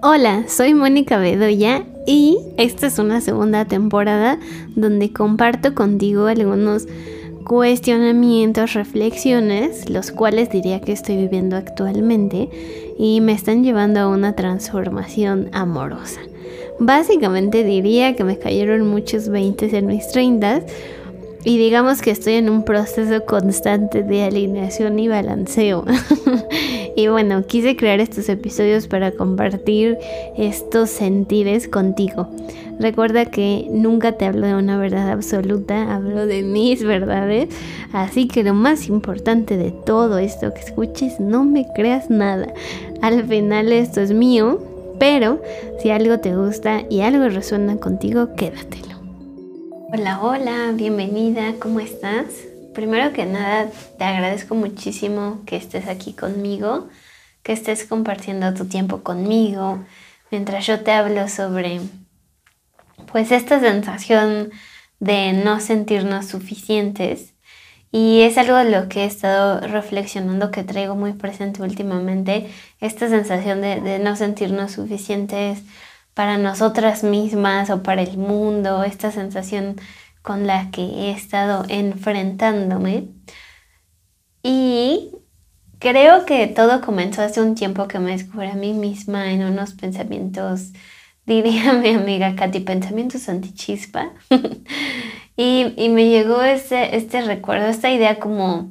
Hola, soy Mónica Bedoya y esta es una segunda temporada donde comparto contigo algunos cuestionamientos, reflexiones, los cuales diría que estoy viviendo actualmente y me están llevando a una transformación amorosa. Básicamente diría que me cayeron muchos 20 en mis 30 y digamos que estoy en un proceso constante de alineación y balanceo. y bueno, quise crear estos episodios para compartir estos sentires contigo. Recuerda que nunca te hablo de una verdad absoluta, hablo de mis verdades. Así que lo más importante de todo esto que escuches, no me creas nada. Al final esto es mío, pero si algo te gusta y algo resuena contigo, quédatelo. Hola, hola, bienvenida, ¿cómo estás? Primero que nada, te agradezco muchísimo que estés aquí conmigo, que estés compartiendo tu tiempo conmigo, mientras yo te hablo sobre, pues, esta sensación de no sentirnos suficientes. Y es algo de lo que he estado reflexionando, que traigo muy presente últimamente, esta sensación de, de no sentirnos suficientes para nosotras mismas o para el mundo, esta sensación con la que he estado enfrentándome. Y creo que todo comenzó hace un tiempo que me descubrí a mí misma en unos pensamientos, diría mi amiga Katy, pensamientos antichispa. y, y me llegó este, este recuerdo, esta idea como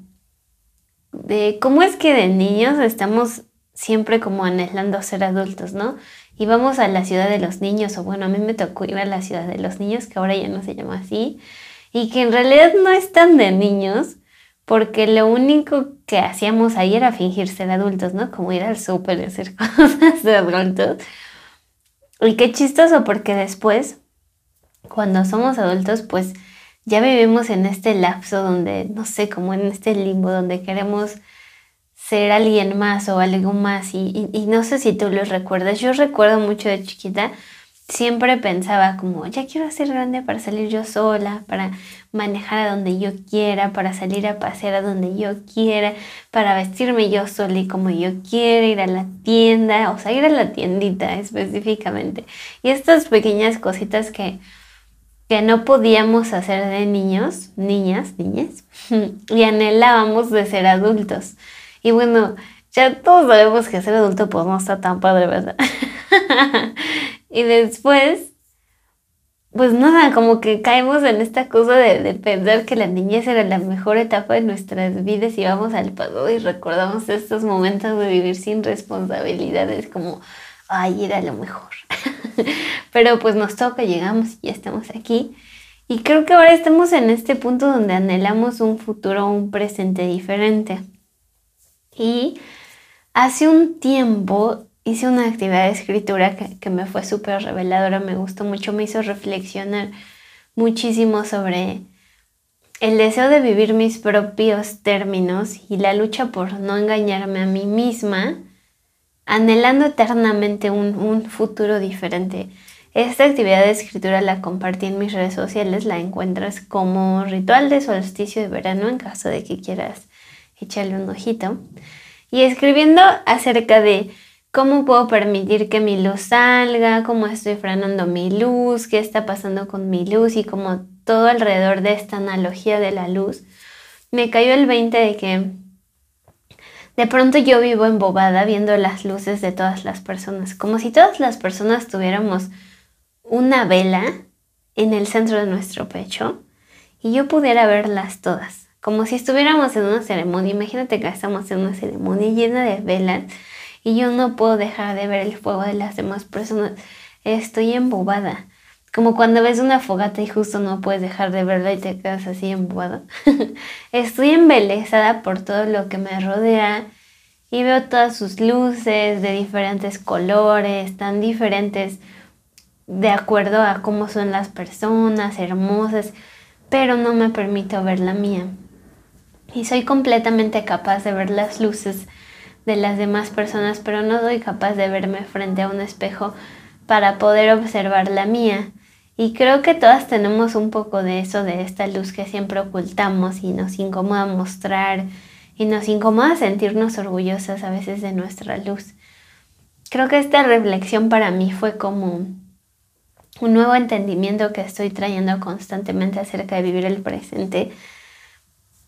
de cómo es que de niños estamos siempre como anhelando ser adultos, ¿no? íbamos a la ciudad de los niños, o bueno, a mí me tocó ir a la ciudad de los niños, que ahora ya no se llama así, y que en realidad no es tan de niños, porque lo único que hacíamos ahí era fingir ser adultos, ¿no? Como ir al súper y hacer cosas de adultos. Y qué chistoso, porque después, cuando somos adultos, pues ya vivimos en este lapso donde, no sé, como en este limbo donde queremos ser alguien más o algo más. Y, no sé si tú lo recuerdas. Yo recuerdo mucho de chiquita, siempre pensaba como, ya quiero ser grande para salir yo sola, para manejar a donde yo quiera, para salir a pasear a donde yo quiera, para vestirme yo sola y como yo quiera, ir a la tienda, o sea, ir a la tiendita específicamente. Y estas pequeñas cositas que, que no podíamos hacer de niños, niñas, niñas, y anhelábamos de ser adultos. Y bueno, ya todos sabemos que ser adulto pues no está tan padre, ¿verdad? y después, pues nada, como que caemos en esta cosa de, pensar que la niñez era la mejor etapa de nuestras vidas y vamos al pasado y recordamos estos momentos de vivir sin responsabilidades como, ay, era lo mejor. Pero pues nos toca, llegamos y ya estamos aquí. Y creo que ahora estamos en este punto donde anhelamos un futuro, un presente diferente. Y hace un tiempo hice una actividad de escritura que, me fue súper reveladora, me gustó mucho, me hizo reflexionar muchísimo sobre el deseo de vivir mis propios términos y la lucha por no engañarme a mí misma, anhelando eternamente un, futuro diferente. Esta actividad de escritura la compartí en mis redes sociales, la encuentras como ritual de solsticio de verano en caso de que quieras echarle un ojito. Y escribiendo acerca de cómo puedo permitir que mi luz salga, cómo estoy frenando mi luz, qué está pasando con mi luz y como todo alrededor de esta analogía de la luz, me cayó el 20 de que de pronto yo vivo embobada viendo las luces de todas las personas, como si todas las personas tuviéramos una vela en el centro de nuestro pecho y yo pudiera verlas todas como si estuviéramos en una ceremonia. Imagínate que estamos en una ceremonia llena de velas y yo no puedo dejar de ver el fuego de las demás personas. Estoy embobada. Como cuando ves una fogata y justo no puedes dejar de verla y te quedas así embobada. Estoy embelesada por todo lo que me rodea y veo todas sus luces de diferentes colores, tan diferentes de acuerdo a cómo son las personas, hermosas, pero no me permito ver la mía y soy completamente capaz de ver las luces de las demás personas, pero no soy capaz de verme frente a un espejo para poder observar la mía. Y creo que todas tenemos un poco de eso, de esta luz que siempre ocultamos y nos incomoda mostrar y nos incomoda sentirnos orgullosas a veces de nuestra luz. creo que esta reflexión para mí fue como un nuevo entendimiento que estoy trayendo constantemente acerca de vivir el presente.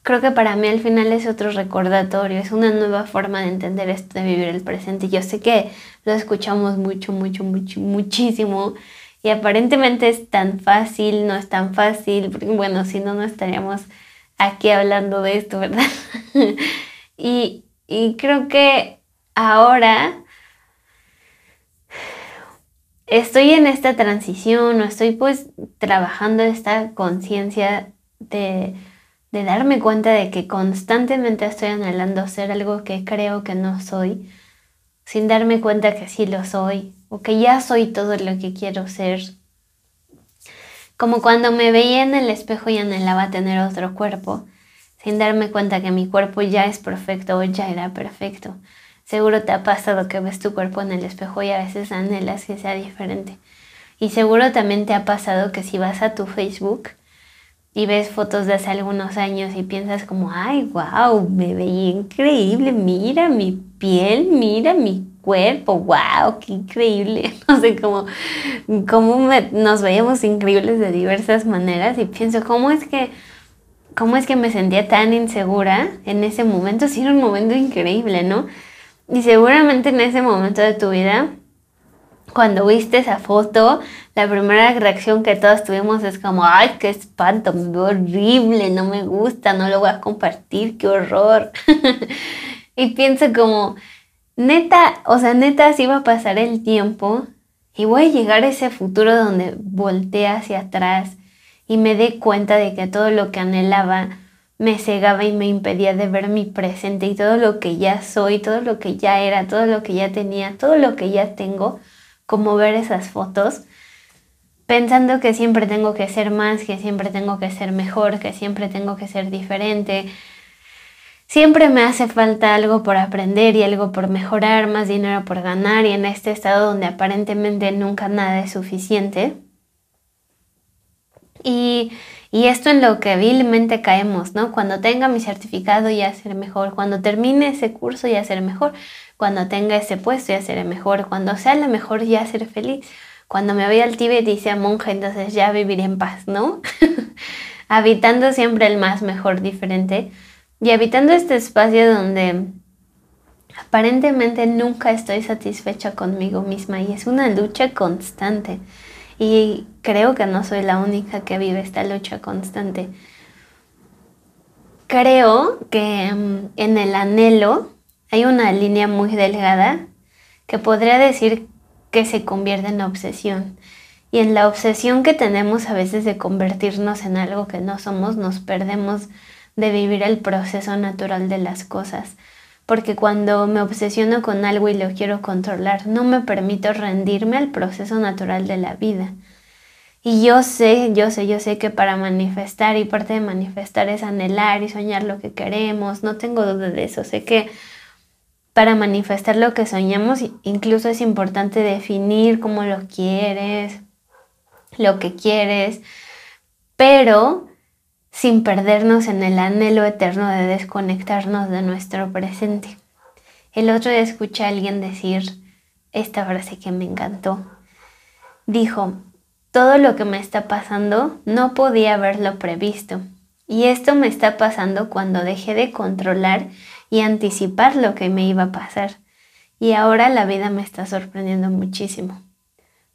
Creo que para mí al final es otro recordatorio, es una nueva forma de entender esto de vivir el presente. Yo sé que lo escuchamos mucho, mucho, mucho, muchísimo y aparentemente es tan fácil, no es tan fácil, porque bueno, si no, no estaríamos aquí hablando de esto, ¿verdad? y, y creo que ahora estoy en esta transición o estoy pues trabajando esta conciencia de, de, darme cuenta de que constantemente estoy anhelando ser algo que creo que no soy, sin darme cuenta que sí lo soy o que ya soy todo lo que quiero ser. Como cuando me veía en el espejo y anhelaba tener otro cuerpo, sin darme cuenta que mi cuerpo ya es perfecto o ya era perfecto. Seguro te ha pasado que ves tu cuerpo en el espejo y a veces anhelas que sea diferente. Y seguro también te ha pasado que si vas a tu Facebook y ves fotos de hace algunos años y piensas como, ay, wow, me veía increíble, mira mi piel, mira mi cuerpo, wow, qué increíble. No sé cómo, cómo nos veíamos increíbles de diversas maneras y pienso, ¿cómo es que... ¿Cómo es que me sentía tan insegura en ese momento? Sí, era un momento increíble, ¿no? Y seguramente en ese momento de tu vida, cuando viste esa foto, la primera reacción que todos tuvimos es como, ay, qué espanto, me veo horrible, no me gusta, no lo voy a compartir, qué horror. y pienso como, neta, o sea, neta, así va a pasar el tiempo y voy a llegar a ese futuro donde volteé hacia atrás y me dé cuenta de que todo lo que anhelaba me cegaba y me impedía de ver mi presente y todo lo que ya soy, todo lo que ya era, todo lo que ya tenía, todo lo que ya tengo, como ver esas fotos, pensando que siempre tengo que ser más, que siempre tengo que ser mejor, que siempre tengo que ser diferente. Siempre me hace falta algo por aprender y algo por mejorar, más dinero por ganar y en este estado donde aparentemente nunca nada es suficiente. Y y esto en lo que vilmente caemos, ¿no? Cuando tenga mi certificado ya seré mejor, cuando termine ese curso ya seré mejor, cuando tenga ese puesto ya seré mejor, cuando sea la mejor ya seré feliz, cuando me vaya al Tíbet y sea monja entonces ya viviré en paz, ¿no? habitando siempre el más mejor diferente y habitando este espacio donde aparentemente nunca estoy satisfecha conmigo misma y es una lucha constante. Y creo que no soy la única que vive esta lucha constante. Creo que mm, en el anhelo hay una línea muy delgada que podría decir que se convierte en obsesión. Y en la obsesión que tenemos a veces de convertirnos en algo que no somos, nos perdemos de vivir el proceso natural de las cosas porque cuando me obsesiono con algo y lo quiero controlar, no me permito rendirme al proceso natural de la vida. Y yo sé, yo sé, yo sé que para manifestar y parte de manifestar es anhelar y soñar lo que queremos, no tengo duda de eso, sé que para manifestar lo que soñamos incluso es importante definir cómo lo quieres, lo que quieres, pero sin perdernos en el anhelo eterno de desconectarnos de nuestro presente. El otro día escuché a alguien decir esta frase que me encantó. Dijo, todo lo que me está pasando no podía haberlo previsto. Y esto me está pasando cuando dejé de controlar y anticipar lo que me iba a pasar. Y ahora la vida me está sorprendiendo muchísimo.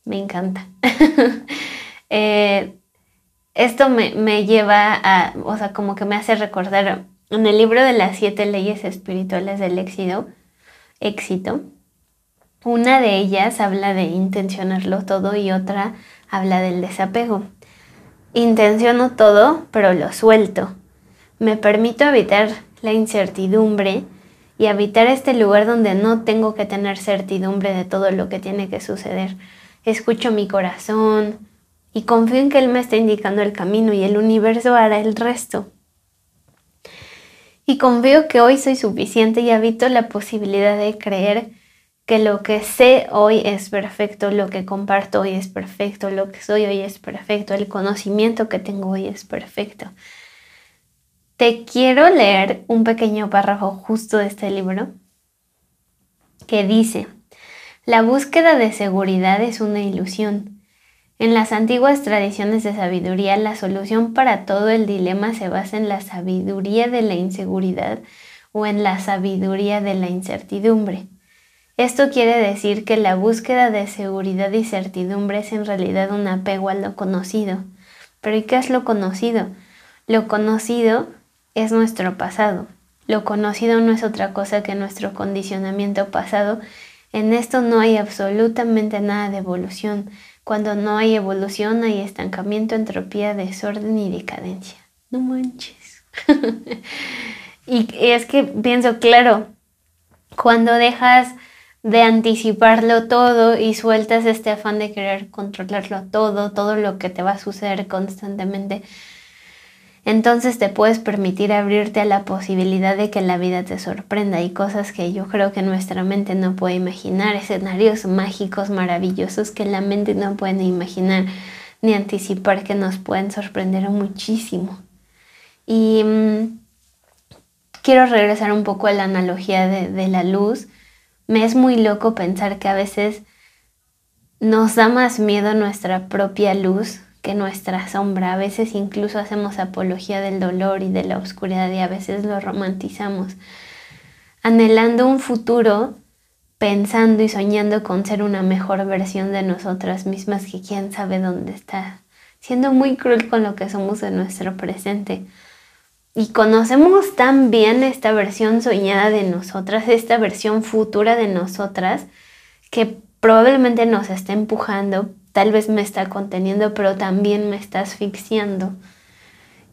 Me encanta. eh, esto me, lleva a, o sea, como que me hace recordar en el libro de las siete leyes espirituales del éxito, éxito, una de ellas habla de intencionarlo todo y otra habla del desapego. Intenciono todo, pero lo suelto. Me permito evitar la incertidumbre y habitar este lugar donde no tengo que tener certidumbre de todo lo que tiene que suceder. Escucho mi corazón, y confío en que Él me está indicando el camino y el universo hará el resto. Y confío que hoy soy suficiente y habito la posibilidad de creer que lo que sé hoy es perfecto, lo que comparto hoy es perfecto, lo que soy hoy es perfecto, el conocimiento que tengo hoy es perfecto. Te quiero leer un pequeño párrafo justo de este libro que dice, La búsqueda de seguridad es una ilusión. En las antiguas tradiciones de sabiduría, la solución para todo el dilema se basa en la sabiduría de la inseguridad o en la sabiduría de la incertidumbre. Esto quiere decir que la búsqueda de seguridad y certidumbre es en realidad un apego a lo conocido. Pero ¿y qué es lo conocido? Lo conocido es nuestro pasado. Lo conocido no es otra cosa que nuestro condicionamiento pasado. En esto no hay absolutamente nada de evolución. Cuando no hay evolución hay estancamiento, entropía, desorden y decadencia. No manches. y es que pienso, claro, cuando dejas de anticiparlo todo y sueltas este afán de querer controlarlo todo, todo lo que te va a suceder constantemente, entonces te puedes permitir abrirte a la posibilidad de que la vida te sorprenda y cosas que yo creo que nuestra mente no puede imaginar, escenarios mágicos maravillosos que la mente no puede imaginar ni anticipar que nos pueden sorprender muchísimo. Y mm, quiero regresar un poco a la analogía de, de la luz me es muy loco pensar que a veces nos da más miedo nuestra propia luz que nuestra sombra. A veces incluso hacemos apología del dolor y de la oscuridad y a veces lo romantizamos. Anhelando un futuro, pensando y soñando con ser una mejor versión de nosotras mismas que quién sabe dónde está. Siendo muy cruel con lo que somos en nuestro presente y conocemos tan bien esta versión soñada de nosotras, esta versión futura de nosotras, que probablemente nos está empujando, tal vez me está conteniendo, pero también me está asfixiando.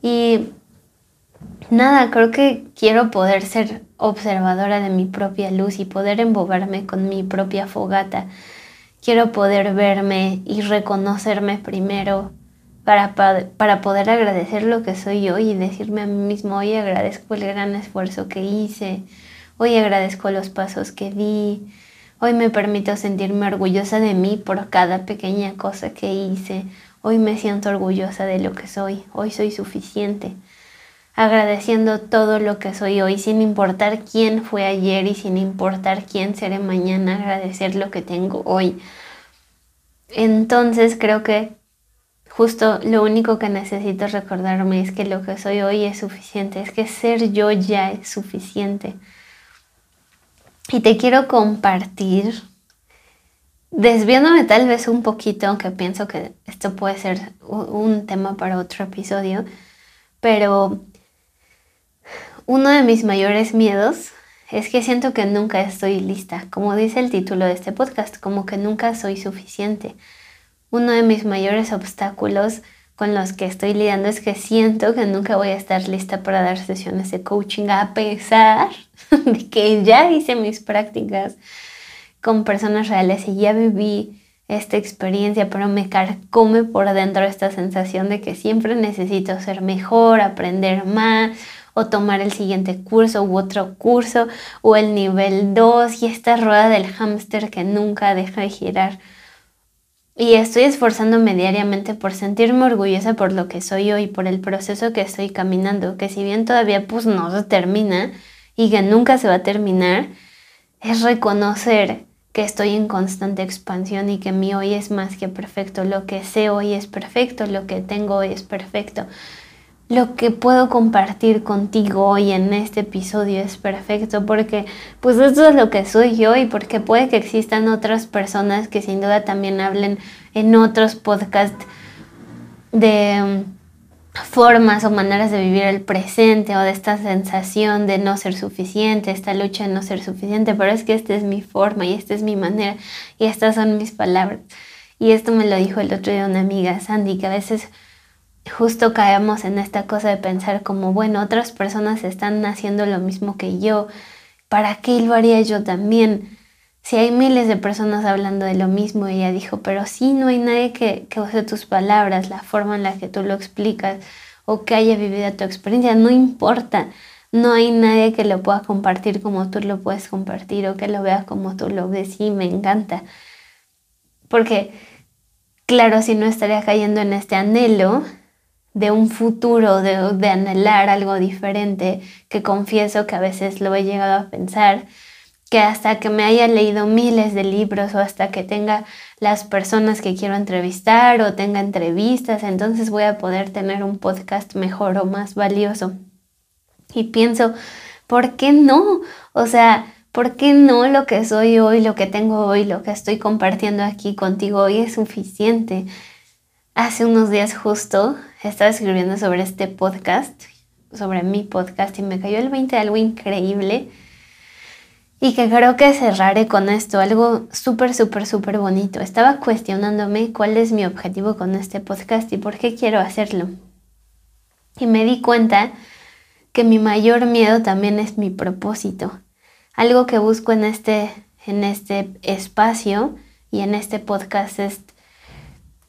Y nada, creo que quiero poder ser observadora de mi propia luz y poder embobarme con mi propia fogata. Quiero poder verme y reconocerme primero para, para, poder agradecer lo que soy hoy y decirme a mí mismo, hoy agradezco el gran esfuerzo que hice, hoy agradezco los pasos que di, hoy me permito sentirme orgullosa de mí por cada pequeña cosa que hice, hoy me siento orgullosa de lo que soy, hoy soy suficiente. Agradeciendo todo lo que soy hoy, sin importar quién fue ayer y sin importar quién seré mañana, agradecer lo que tengo hoy. Entonces creo que Justo lo único que necesito recordarme es que lo que soy hoy es suficiente, es que ser yo ya es suficiente. Y te quiero compartir, desviándome tal vez un poquito, aunque pienso que esto puede ser un tema para otro episodio, pero uno de mis mayores miedos es que siento que nunca estoy lista, como dice el título de este podcast, como que nunca soy suficiente. Uno de mis mayores obstáculos con los que estoy lidiando es que siento que nunca voy a estar lista para dar sesiones de coaching a pesar de que ya hice mis prácticas con personas reales y ya viví esta experiencia, pero me carcome por dentro esta sensación de que siempre necesito ser mejor, aprender más o tomar el siguiente curso u otro curso o el nivel 2 y esta rueda del hámster que nunca deja de girar. Y estoy esforzándome diariamente por sentirme orgullosa por lo que soy hoy, por el proceso que estoy caminando, que si bien todavía pues no se termina y que nunca se va a terminar, es reconocer que estoy en constante expansión y que mi hoy es más que perfecto, lo que sé hoy es perfecto, lo que tengo hoy es perfecto lo que puedo compartir contigo hoy en este episodio es perfecto porque pues esto es lo que soy yo y porque puede que existan otras personas que sin duda también hablen en otros podcasts de mm, formas o maneras de vivir el presente o de esta sensación de no ser suficiente, esta lucha de no ser suficiente, pero es que esta es mi forma y esta es mi manera y estas son mis palabras. Y esto me lo dijo el otro día una amiga, Sandy, que a veces justo caemos en esta cosa de pensar como, bueno, otras personas están haciendo lo mismo que yo, ¿para qué lo haría yo también? Si hay miles de personas hablando de lo mismo, ella dijo, pero sí, no hay nadie que, que use tus palabras, la forma en la que tú lo explicas o que haya vivido tu experiencia, no importa. No hay nadie que lo pueda compartir como tú lo puedes compartir o que lo vea como tú lo ves. Sí, me encanta. Porque, claro, si no estaría cayendo en este anhelo de un futuro, de, anhelar algo diferente, que confieso que a veces lo he llegado a pensar que hasta que me haya leído miles de libros o hasta que tenga las personas que quiero entrevistar o tenga entrevistas, entonces voy a poder tener un podcast mejor o más valioso. Y pienso, ¿por qué no? O sea, ¿por qué no lo que soy hoy, lo que tengo hoy, lo que estoy compartiendo aquí contigo hoy es suficiente? Hace unos días justo estaba escribiendo sobre este podcast, sobre mi podcast, y me cayó el 20 de algo increíble y que creo que cerraré con esto, algo súper, súper, súper bonito. Estaba cuestionándome cuál es mi objetivo con este podcast y por qué quiero hacerlo. Y me di cuenta que mi mayor miedo también es mi propósito. Algo que busco en este, en este espacio y en este podcast es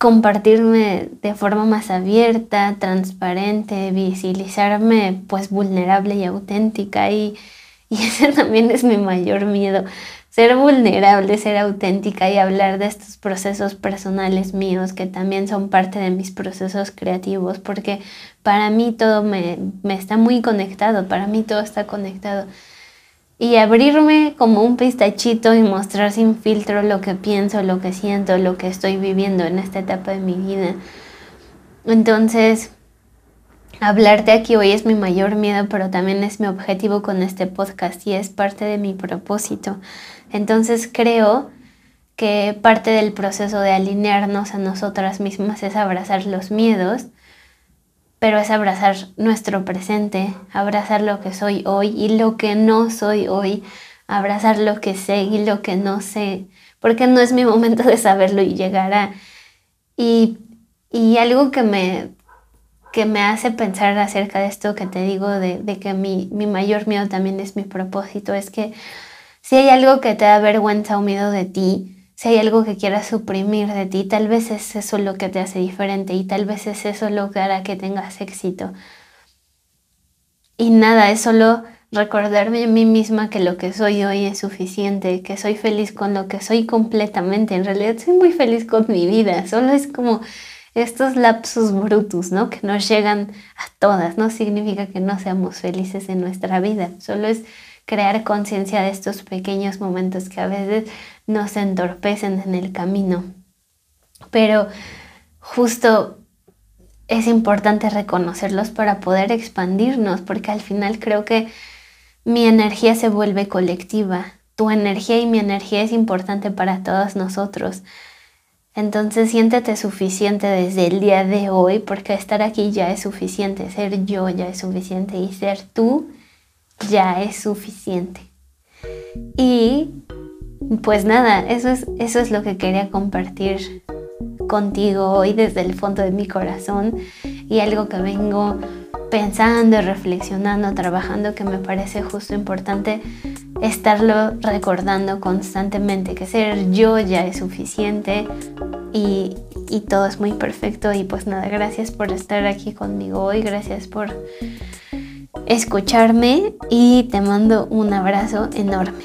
compartirme de forma más abierta, transparente, visibilizarme pues vulnerable y auténtica y y ese también es mi mayor miedo, ser vulnerable, ser auténtica y hablar de estos procesos personales míos que también son parte de mis procesos creativos, porque para mí todo me, me está muy conectado, para mí todo está conectado. Y abrirme como un pistachito y mostrar sin filtro lo que pienso, lo que siento, lo que estoy viviendo en esta etapa de mi vida. Entonces, Hablarte aquí hoy es mi mayor miedo, pero también es mi objetivo con este podcast y es parte de mi propósito. Entonces creo que parte del proceso de alinearnos a nosotras mismas es abrazar los miedos, pero es abrazar nuestro presente, abrazar lo que soy hoy y lo que no soy hoy, abrazar lo que sé y lo que no sé, porque no es mi momento de saberlo y llegará. Y, y algo que me que me hace pensar acerca de esto que te digo, de, que mi, mi, mayor miedo también es mi propósito, es que si hay algo que te da vergüenza o miedo de ti, si hay algo que quieras suprimir de ti, tal vez es eso lo que te hace diferente y tal vez es eso lo que hará que tengas éxito. Y nada, es solo recordarme a mí misma que lo que soy hoy es suficiente, que soy feliz con lo que soy completamente. En realidad soy muy feliz con mi vida, solo es como estos lapsus brutus, ¿no? Que nos llegan a todas, no significa que no seamos felices en nuestra vida, solo es crear conciencia de estos pequeños momentos que a veces nos entorpecen en el camino. Pero justo es importante reconocerlos para poder expandirnos, porque al final creo que mi energía se vuelve colectiva. Tu energía y mi energía es importante para todos nosotros. Entonces siéntete suficiente desde el día de hoy porque estar aquí ya es suficiente, ser yo ya es suficiente y ser tú ya es suficiente. Y pues nada, eso es, eso es lo que quería compartir contigo hoy desde el fondo de mi corazón y algo que vengo pensando, reflexionando, trabajando que me parece justo importante estarlo recordando constantemente, que ser yo ya es suficiente y, y, todo es muy perfecto. Y pues nada, gracias por estar aquí conmigo hoy, gracias por escucharme y te mando un abrazo enorme.